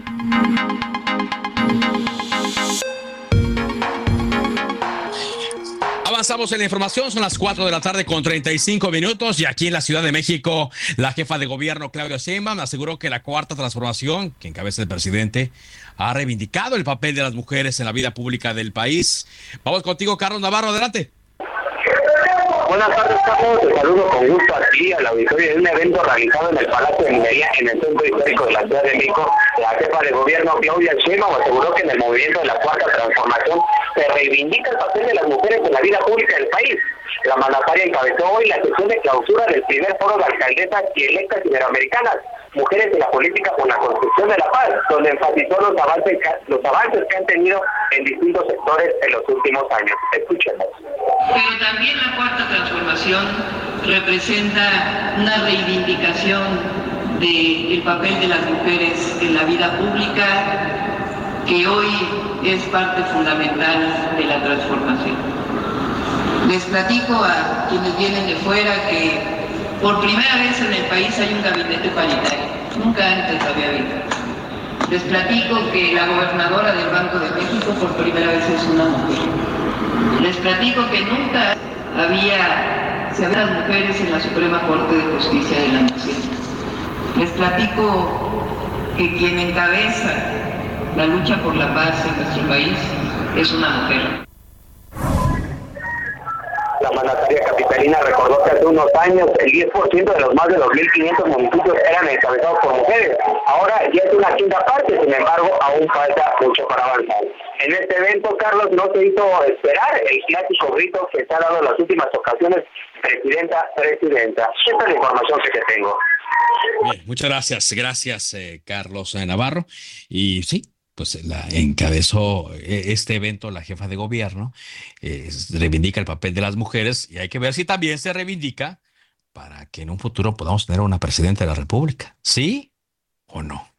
Speaker 1: Avanzamos en la información, son las 4 de la tarde con 35 minutos y aquí en la Ciudad de México la jefa de gobierno Claudia Sheinbaum aseguró que la cuarta transformación que encabeza el presidente ha reivindicado el papel de las mujeres en la vida pública del país. Vamos contigo Carlos Navarro, adelante.
Speaker 12: Buenas tardes, Carlos. Te saludo con gusto aquí al auditorio de un evento realizado en el Palacio de Minería en el Centro Histórico de la Ciudad de México. La jefa de gobierno, Claudia Sheinbaum, aseguró que en el movimiento de la Cuarta Transformación se reivindica el papel de las mujeres en la vida pública del país. La mandataria encabezó hoy la sesión de clausura del primer foro de alcaldesas y electas iberoamericanas Mujeres en la Política por la Construcción de la Paz, donde enfatizó los avances, los avances que han tenido en distintos sectores en los últimos años. Escúchenos.
Speaker 13: Pero también la cuarta transformación representa una reivindicación del papel de las mujeres en la vida pública, que hoy es parte fundamental de la transformación. Les platico a quienes vienen de fuera que por primera vez en el país hay un gabinete paritario. Nunca antes había habido. Les platico que la gobernadora del Banco de México por primera vez es una mujer. Les platico que nunca había se las mujeres en la Suprema Corte de Justicia de la Nación. Les platico que quien encabeza la lucha por la paz en nuestro país es una mujer.
Speaker 12: La mandataria capitalina recordó que hace unos años el 10% de los más de 2.500 municipios eran encabezados por mujeres. Ahora ya es una quinta parte, sin embargo, aún falta mucho para avanzar. En este evento, Carlos, no se hizo esperar el clásico grito que se ha dado en las últimas ocasiones, presidenta, presidenta. Esta es la información que te tengo.
Speaker 1: Bien, muchas gracias, gracias eh, Carlos Navarro. Y sí, pues la encabezó eh, este evento la jefa de gobierno, eh, reivindica el papel de las mujeres y hay que ver si también se reivindica para que en un futuro podamos tener una presidenta de la República, ¿sí o no?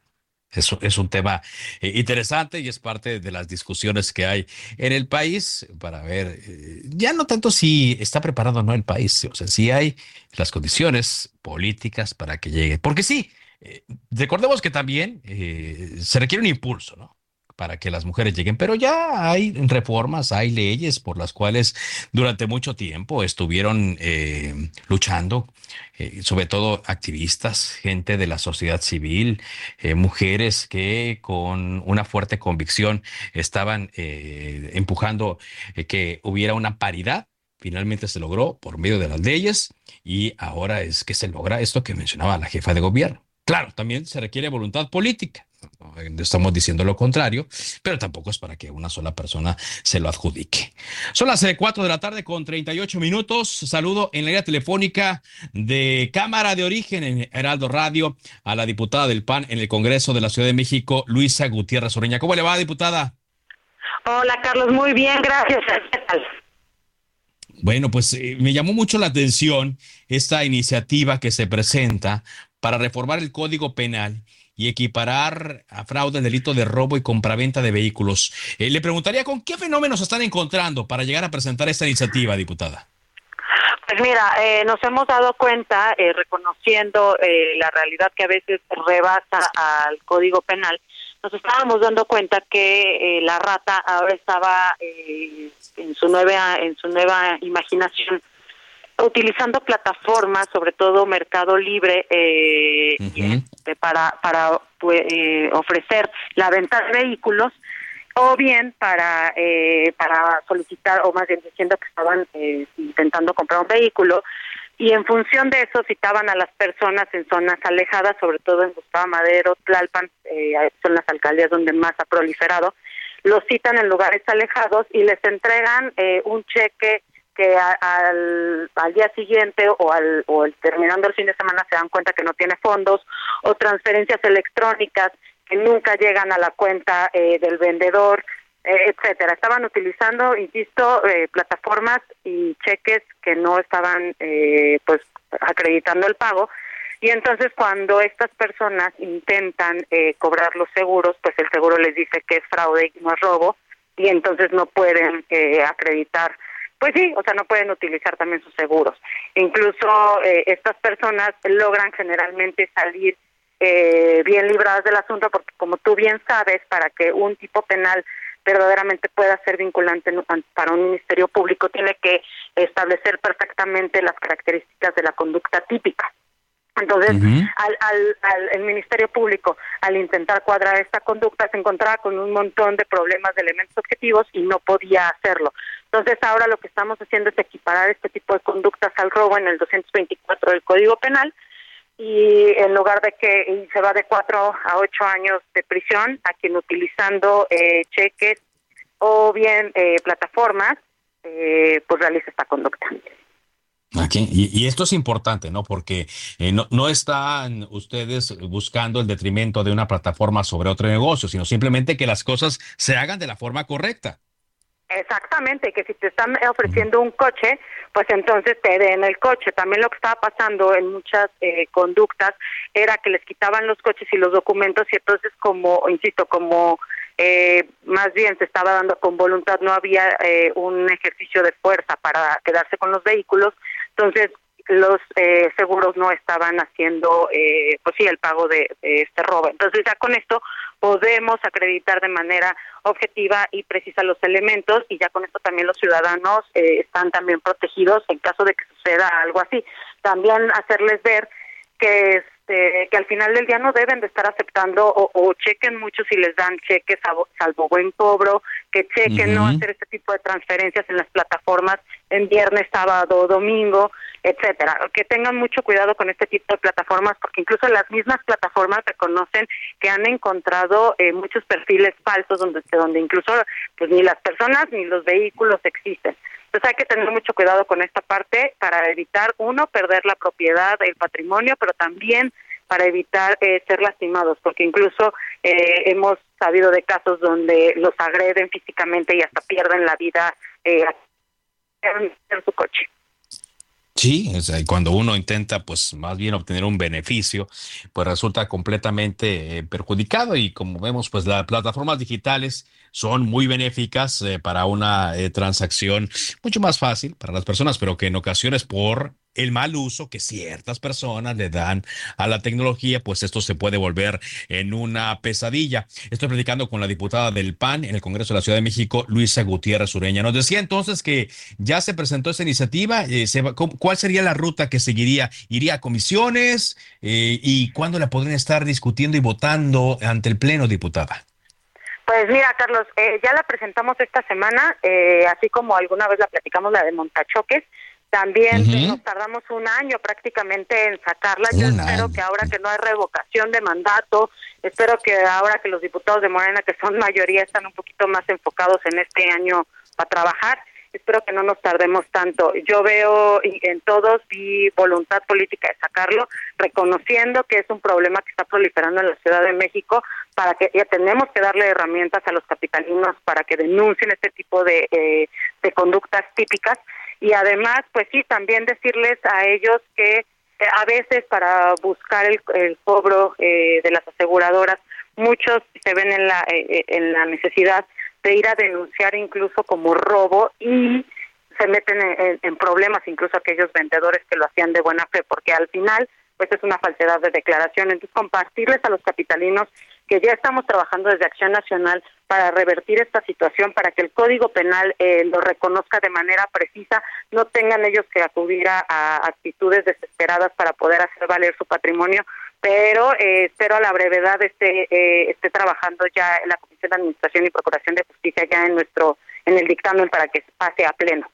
Speaker 1: Eso es un tema eh, interesante y es parte de las discusiones que hay en el país para ver, ya no tanto si está preparado o no el país, o sea, si hay las condiciones políticas para que llegue. Porque sí, eh, recordemos que también eh, se requiere un impulso, ¿no? para que las mujeres lleguen, pero ya hay reformas, hay leyes por las cuales durante mucho tiempo estuvieron eh, luchando, sobre todo activistas, gente de la sociedad civil, mujeres que con una fuerte convicción estaban empujando que hubiera una paridad. Finalmente se logró por medio de las leyes y ahora es que se logra esto que mencionaba la jefa de gobierno. Claro, también se requiere voluntad política. No estamos diciendo lo contrario, pero tampoco es para que una sola persona se lo adjudique. Son las 4 eh, de la tarde con 38 minutos. Saludo en la línea telefónica de Cámara de Origen en Heraldo Radio a la diputada del PAN en el Congreso de la Ciudad de México, Luisa Gutiérrez Oreña. ¿Cómo le va, diputada?
Speaker 14: Hola, Carlos. Muy bien, gracias.
Speaker 1: Bueno, pues eh, me llamó mucho la atención esta iniciativa que se presenta para reformar el Código Penal y equiparar a fraude el delito de robo y compraventa de vehículos. Eh, le preguntaría con qué fenómenos están encontrando para llegar a presentar esta iniciativa, diputada.
Speaker 14: Pues mira, eh, nos hemos dado cuenta, eh, reconociendo la realidad que a veces rebasa al Código Penal, nos estábamos dando cuenta que la rata ahora estaba en su nueva en su nueva imaginación utilizando plataformas, sobre todo Mercado Libre, eh, este, para, para pues, eh, ofrecer la venta de vehículos o bien para eh, para solicitar o más bien diciendo que estaban eh, intentando comprar un vehículo. Y en función de eso citaban a las personas en zonas alejadas, sobre todo en Gustavo Madero, Tlalpan, eh, son las alcaldías donde más ha proliferado, los citan en lugares alejados y les entregan eh, un cheque que al, al, día siguiente o al o el, terminando el fin de semana se dan cuenta que no tiene fondos o transferencias electrónicas que nunca llegan a la cuenta eh, del vendedor, eh, etcétera. Estaban utilizando, insisto, eh, plataformas y cheques que no estaban pues acreditando el pago y entonces cuando estas personas intentan cobrar los seguros, pues el seguro les dice que es fraude y no es robo y entonces no pueden acreditar pues sí, o sea, no pueden utilizar también sus seguros. Incluso eh, estas personas logran generalmente salir eh, bien libradas del asunto porque, como tú bien sabes, para que un tipo penal verdaderamente pueda ser vinculante para un ministerio público, tiene que establecer perfectamente las características de la conducta típica. Entonces, al, al, el Ministerio Público, al intentar cuadrar esta conducta, se encontraba con un montón de problemas de elementos objetivos y no podía hacerlo. Entonces, ahora lo que estamos haciendo es equiparar este tipo de conductas al robo en el 224 del Código Penal y en lugar de que se va de cuatro a ocho años de prisión a quien utilizando eh, cheques o bien eh, plataformas, eh, pues realiza esta conducta.
Speaker 1: Y, esto es importante, ¿no? Porque eh, no, no, están ustedes buscando el detrimento de una plataforma sobre otro negocio, sino simplemente que las cosas se hagan de la forma correcta.
Speaker 14: Exactamente, que si te están ofreciendo un coche, pues entonces te den el coche. También lo que estaba pasando en muchas eh, conductas era que les quitaban los coches y los documentos y entonces como, insisto, como eh, más bien se estaba dando con voluntad, no había eh, un ejercicio de fuerza para quedarse con los vehículos, entonces los eh, seguros no estaban haciendo, eh, pues sí, el pago de, este robo. Entonces ya con esto podemos acreditar de manera objetiva y precisa los elementos y ya con esto también los ciudadanos eh, están también protegidos en caso de que suceda algo así. También hacerles ver que este, que al final del día no deben de estar aceptando o, chequen mucho si les dan cheques salvo, buen cobro, que chequen no hacer este tipo de transferencias en las plataformas en viernes, sábado, domingo, etcétera. Que tengan mucho cuidado con este tipo de plataformas porque incluso las mismas plataformas reconocen que han encontrado eh, muchos perfiles falsos donde donde incluso pues ni las personas ni los vehículos existen. Entonces hay que tener mucho cuidado con esta parte para evitar, uno, perder la propiedad, el patrimonio, pero también para evitar eh, ser lastimados, porque incluso eh, hemos sabido de casos donde los agreden físicamente y hasta pierden la vida eh, en su coche.
Speaker 1: Sí, cuando uno intenta, pues más bien obtener un beneficio, pues resulta completamente eh, perjudicado y como vemos, pues las plataformas digitales son muy benéficas eh, para una eh, transacción mucho más fácil para las personas, pero que en ocasiones por el mal uso que ciertas personas le dan a la tecnología, pues esto se puede volver en una pesadilla. Estoy platicando con la diputada del PAN en el Congreso de la Ciudad de México, Luisa Gutiérrez Ureña. Nos decía entonces que ya se presentó esa iniciativa. Eh, ¿Cuál sería la ruta que seguiría? ¿Iría a comisiones? Eh, ¿Y cuándo la podrían estar discutiendo y votando ante el Pleno, diputada?
Speaker 14: Pues mira, Carlos, eh, ya la presentamos esta semana, eh, así como alguna vez la platicamos la de Montachoques. También nos tardamos un año prácticamente en sacarla. Yo espero que ahora que no hay revocación de mandato, espero que ahora que los diputados de Morena, que son mayoría, están un poquito más enfocados en este año para trabajar, espero que no nos tardemos tanto. Yo veo en todos vi voluntad política de sacarlo, reconociendo que es un problema que está proliferando en la Ciudad de México, para que ya tenemos que darle herramientas a los capitalinos para que denuncien este tipo de, eh, conductas típicas y además, pues sí, también decirles a ellos que eh, a veces para buscar el, el cobro eh, de las aseguradoras, muchos se ven en la, en la necesidad de ir a denunciar incluso como robo y se meten en, problemas incluso aquellos vendedores que lo hacían de buena fe, porque al final pues es una falsedad de declaración. Entonces compartirles a los capitalinos que ya estamos trabajando desde Acción Nacional para revertir esta situación, para que el Código Penal eh, lo reconozca de manera precisa, no tengan ellos que acudir a, actitudes desesperadas para poder hacer valer su patrimonio, pero eh, espero a la brevedad esté, eh, esté trabajando ya en la Comisión de Administración y Procuración de Justicia ya en nuestro en el dictamen para que pase a pleno.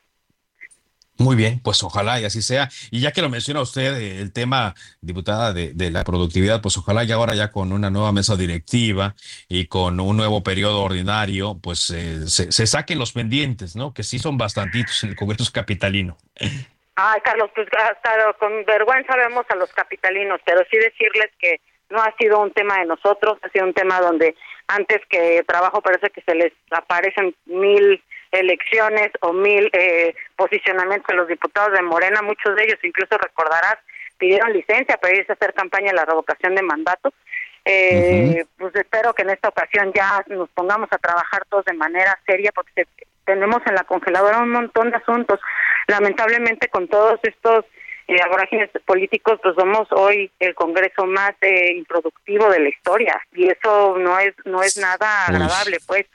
Speaker 1: Muy bien, pues ojalá y así sea. Y ya que lo menciona usted, eh, el tema, diputada, de, la productividad, pues ojalá y ahora ya con una nueva mesa directiva y con un nuevo periodo ordinario, pues eh, se, saquen los pendientes, ¿no? Que sí son bastantitos en el Congreso Capitalino.
Speaker 14: Ay, Carlos, pues hasta con vergüenza vemos a los capitalinos, pero sí decirles que no ha sido un tema de nosotros, ha sido un tema donde antes que trabajo parece que se les aparecen mil elecciones o mil eh, posicionamientos de los diputados de Morena, muchos de ellos incluso recordarás pidieron licencia para irse a hacer campaña de la revocación de mandato. Eh, Pues espero que en esta ocasión ya nos pongamos a trabajar todos de manera seria porque tenemos en la congeladora un montón de asuntos. Lamentablemente con todos estos eh, políticos, pues somos hoy el Congreso más eh, improductivo de la historia y eso no es no es nada agradable, pues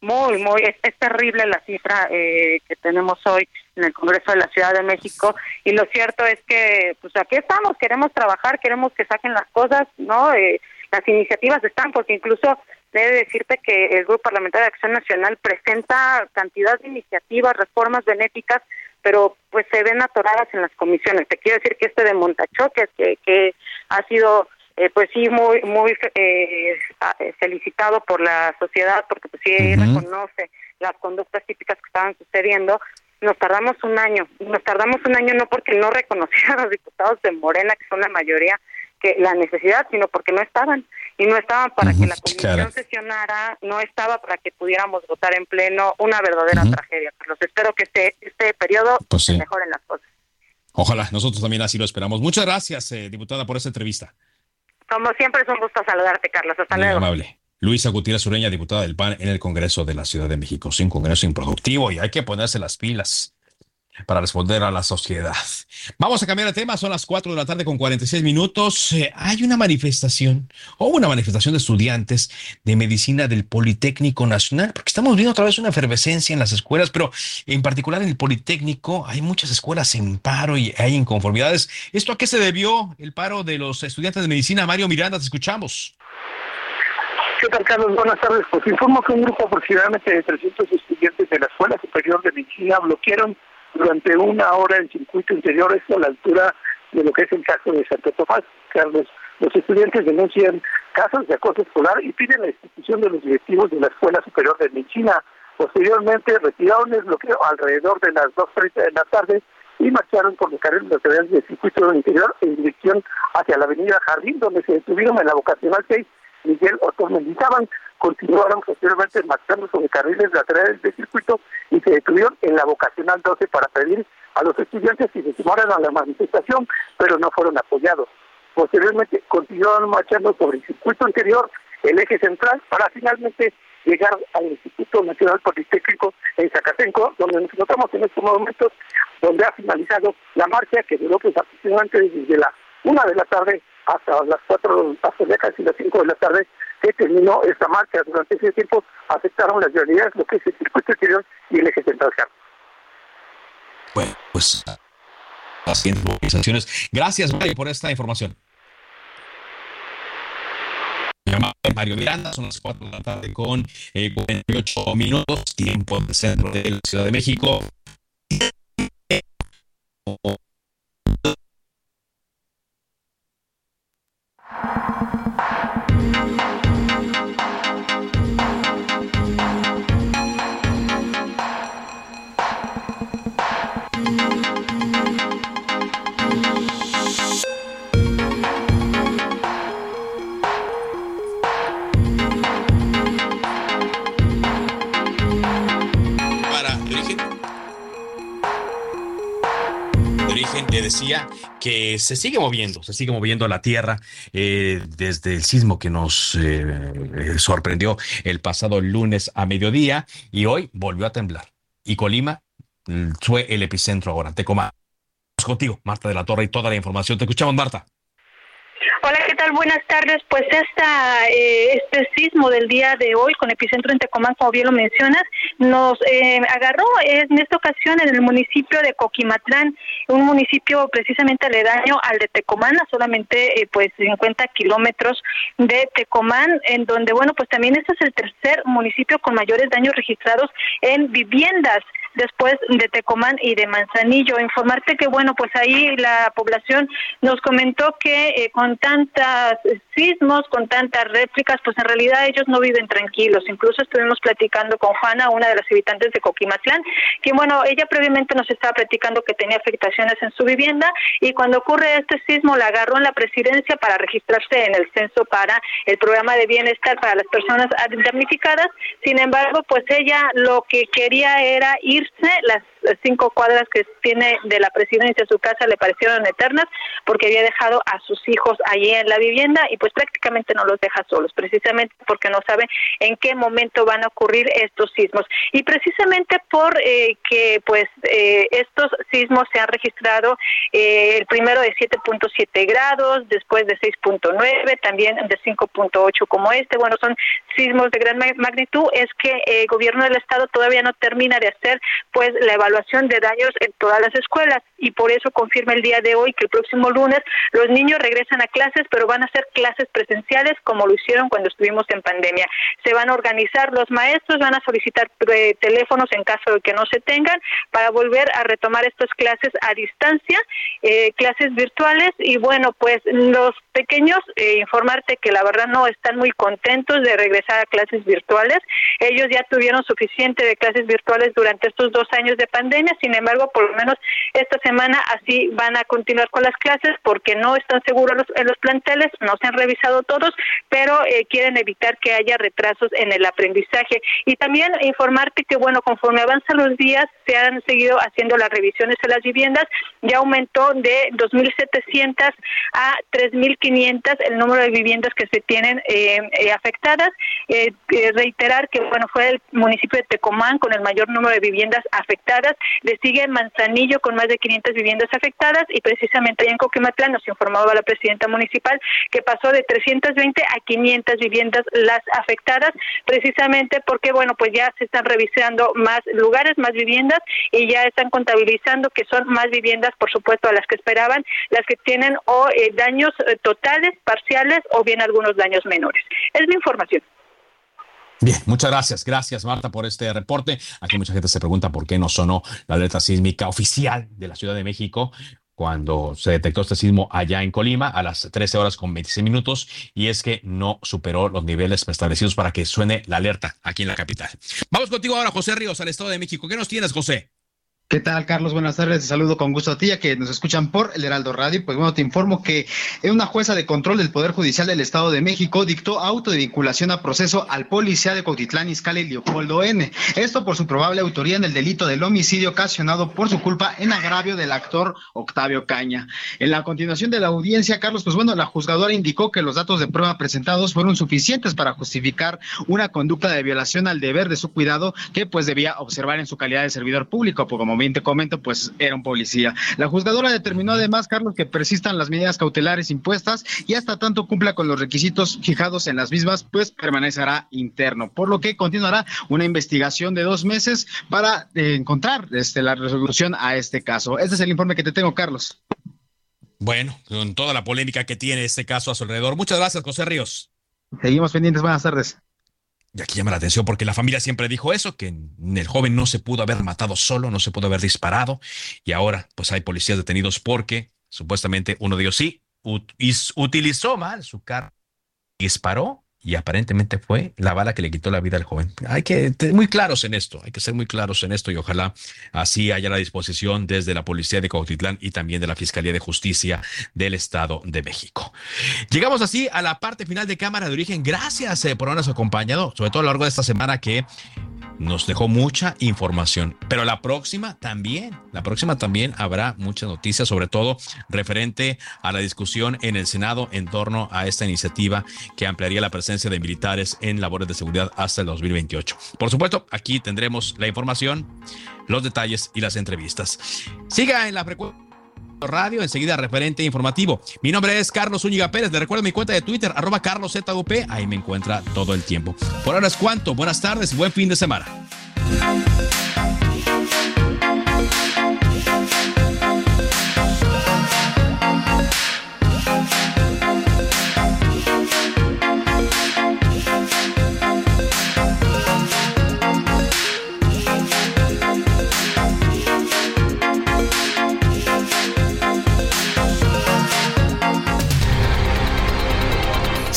Speaker 14: muy, muy, es, terrible la cifra eh, que tenemos hoy en el Congreso de la Ciudad de México y lo cierto es que, pues aquí estamos, queremos trabajar, queremos que saquen las cosas, ¿no? Eh, las iniciativas están, porque incluso debe decirte que el Grupo Parlamentario de Acción Nacional presenta cantidad de iniciativas, reformas benéficas, pero pues se ven atoradas en las comisiones. Te quiero decir que este de Montachoques, que, que ha sido eh, pues sí, muy muy eh, eh, felicitado por la sociedad, porque pues sí reconoce las conductas típicas que estaban sucediendo. Nos tardamos un año, nos tardamos un año no porque no reconocieran a los diputados de Morena, que son la mayoría, que la necesidad, sino porque no estaban y no estaban para que la comisión sesionara, no estaba para que pudiéramos votar en pleno, una verdadera tragedia, Carlos. Espero que este este periodo pues mejoren las cosas.
Speaker 1: Ojalá, nosotros también así lo esperamos. Muchas gracias, diputada, por esta entrevista.
Speaker 14: Como siempre es un gusto saludarte, Carlos. Hasta Muy luego. amable.
Speaker 1: Luisa Gutiérrez Ureña, diputada del PAN en el Congreso de la Ciudad de México. Sí, un Congreso improductivo y hay que ponerse las pilas para responder a la sociedad. Vamos a cambiar de tema, son las 4 de la tarde con 46 minutos. Eh, hay una manifestación, o una manifestación de estudiantes de medicina del Politécnico Nacional, porque estamos viendo otra vez una efervescencia en las escuelas, pero en particular en el Politécnico hay muchas escuelas en paro y hay inconformidades. ¿Esto a qué se debió el paro de los estudiantes de medicina? Mario Miranda, te escuchamos.
Speaker 15: ¿Qué tal, Carlos? Buenas tardes. Pues informo que un grupo aproximadamente de 300 estudiantes de la Escuela Superior de Medicina bloquearon durante una hora en circuito interior, esto a la altura de lo que es el caso de Santo Tomás. Carlos, los estudiantes denuncian casos de acoso escolar y piden la institución de los directivos de la Escuela Superior de Medicina. Posteriormente retiraron el bloqueo alrededor de las 2.30 de la tarde y marcharon por los carriles laterales del circuito interior en dirección hacia la avenida Jardín, donde se detuvieron en la vocacional 6 Miguel Otto Mendizábal continuaron posteriormente marchando sobre carriles laterales del circuito y se detuvieron en la vocacional 12 para pedir a los estudiantes que se sumaran a la manifestación, pero no fueron apoyados. Posteriormente continuaron marchando sobre el circuito anterior, el eje central, para finalmente llegar al Instituto Nacional Politécnico en Zacatenco, donde nos encontramos en estos momentos donde ha finalizado la marcha que duró pues aproximadamente desde la una de la tarde hasta las cuatro, hasta ya casi las cinco de la tarde que terminó esta marcha. Durante ese tiempo afectaron las vialidades, lo que es el circuito exterior y el eje central.
Speaker 1: Bueno, pues haciendo movilizaciones. Gracias, Mario, por esta información. Mario Miranda, son las 4 de la tarde con eh, 48 minutos, tiempo del centro de la Ciudad de México. Que se sigue moviendo, se sigue moviendo la Tierra eh, desde el sismo que nos eh, eh, sorprendió el pasado lunes a mediodía y hoy volvió a temblar. Y Colima mm, fue el epicentro ahora. Te contigo, Marta de la Torre, y toda la información. Te escuchamos, Marta.
Speaker 16: Hola, ¿qué tal? Buenas tardes. Pues eh, este sismo del día de hoy con epicentro en Tecomán, como bien lo mencionas, nos eh, agarró en esta ocasión en el municipio de Coquimatlán, un municipio precisamente aledaño al de Tecomán, a solamente eh, pues 50 kilómetros de Tecomán, en donde, bueno, pues también este es el tercer municipio con mayores daños registrados en viviendas después de Tecomán y de Manzanillo. Informarte que, bueno, pues ahí la población nos comentó que eh, con tantas sismos, con tantas réplicas, pues en realidad ellos no viven tranquilos. Incluso estuvimos platicando con Juana, una de las habitantes de Coquimatlán, que, bueno, ella previamente nos estaba platicando que tenía afectaciones en su vivienda y cuando ocurre este sismo la agarró en la presidencia para registrarse en el censo para el programa de bienestar para las personas damnificadas. Sin embargo, pues ella lo que quería era ir las cinco cuadras que tiene de la presidencia a su casa le parecieron eternas porque había dejado a sus hijos allí en la vivienda y pues prácticamente no los deja solos, precisamente porque no sabe en qué momento van a ocurrir estos sismos. Y precisamente por eh, que pues eh, estos sismos se han registrado eh, el primero de 7.7 grados, después de 6.9, también de 5.8 como este, bueno, son sismos de gran magnitud, es que el gobierno del estado todavía no termina de hacer pues la evaluación de daños en todas las escuelas y por eso confirma el día de hoy que el próximo lunes los niños regresan a clases, pero van a ser clases presenciales como lo hicieron cuando estuvimos en pandemia. Se van a organizar los maestros, van a solicitar eh, teléfonos en caso de que no se tengan para volver a retomar estas clases a distancia, eh, clases virtuales y bueno, pues los pequeños eh, informarte que la verdad no están muy contentos de regresar a clases virtuales. Ellos ya tuvieron suficiente de clases virtuales durante estos dos años de pandemia. Sin embargo, por lo menos esta semana así van a continuar con las clases porque no están seguros en los planteles, no se han revisado todos, pero eh, quieren evitar que haya retrasos en el aprendizaje. Y también informarte que, bueno, conforme avanzan los días, se han seguido haciendo las revisiones en las viviendas, ya aumentó de 2.700 a 3.500 el número de viviendas que se tienen eh, eh, afectadas. reiterar que, bueno, fue el municipio de Tecomán con el mayor número de viviendas afectadas, le sigue Manzanillo con más de 500 viviendas afectadas y precisamente allá en Coquimatlán nos informaba la presidenta municipal que pasó de 320 a 500 viviendas las afectadas, precisamente porque, bueno, pues ya se están revisando más lugares, más viviendas y ya están contabilizando que son más viviendas, por supuesto, a las que esperaban, las que tienen o eh, daños eh, totales, parciales o bien algunos daños menores. Es mi información.
Speaker 1: Bien, muchas gracias. Gracias, Marta, por este reporte. Aquí mucha gente se pregunta por qué no sonó la alerta sísmica oficial de la Ciudad de México cuando se detectó este sismo allá en Colima a las 13 horas con 26 minutos y es que no superó los niveles establecidos para que suene la alerta aquí en la capital. Vamos contigo ahora, José Ríos, al Estado de México. ¿Qué nos tienes, José?
Speaker 17: ¿Qué tal, Carlos? Buenas tardes. Te saludo con gusto a ti, a que nos escuchan por el Heraldo Radio. Pues bueno, te informo que una jueza de control del Poder Judicial del Estado de México dictó auto de vinculación a proceso al policía de Cotitlán Izcalli Leopoldo N. Esto por su probable autoría en el delito del homicidio ocasionado por su culpa en agravio del actor Octavio Caña. En la continuación de la audiencia, Carlos, pues bueno, la juzgadora indicó que los datos de prueba presentados fueron suficientes para justificar una conducta de violación al deber de su cuidado que pues debía observar en su calidad de servidor público, como bien te comento, pues era un policía. La juzgadora determinó además, Carlos, que persistan las medidas cautelares impuestas y hasta tanto cumpla con los requisitos fijados en las mismas, pues permanecerá interno, por lo que continuará una investigación de dos meses para eh, encontrar este, la resolución a este caso. Este es el informe que te tengo, Carlos.
Speaker 1: Bueno, con toda la polémica que tiene este caso a su alrededor. Muchas gracias, José Ríos.
Speaker 17: Seguimos pendientes. Buenas tardes.
Speaker 1: Y aquí llama la atención porque la familia siempre dijo eso, que el joven no se pudo haber matado solo, no se pudo haber disparado. Y ahora, pues hay policías detenidos porque supuestamente uno de ellos sí utilizó mal su carro, disparó y aparentemente fue la bala que le quitó la vida al joven. Hay que ser muy claros en esto, hay que ser muy claros en esto y ojalá así haya la disposición desde la Policía de Cautitlán y también de la Fiscalía de Justicia del Estado de México. Llegamos así a la parte final de Cámara de Origen. Gracias eh, por habernos acompañado, sobre todo a lo largo de esta semana que nos dejó mucha información. Pero la próxima también, la próxima también habrá muchas noticias, sobre todo referente a la discusión en el Senado en torno a esta iniciativa que ampliaría la presencia de militares en labores de seguridad hasta el 2028. Por supuesto, aquí tendremos la información, los detalles y las entrevistas. Siga en la frecuencia Radio, enseguida referente informativo. Mi nombre es Carlos Úñiga Pérez. Le recuerdo mi cuenta de Twitter, arroba carloszup. Ahí me encuentra todo el tiempo. Por ahora es cuanto. Buenas tardes buen fin de semana.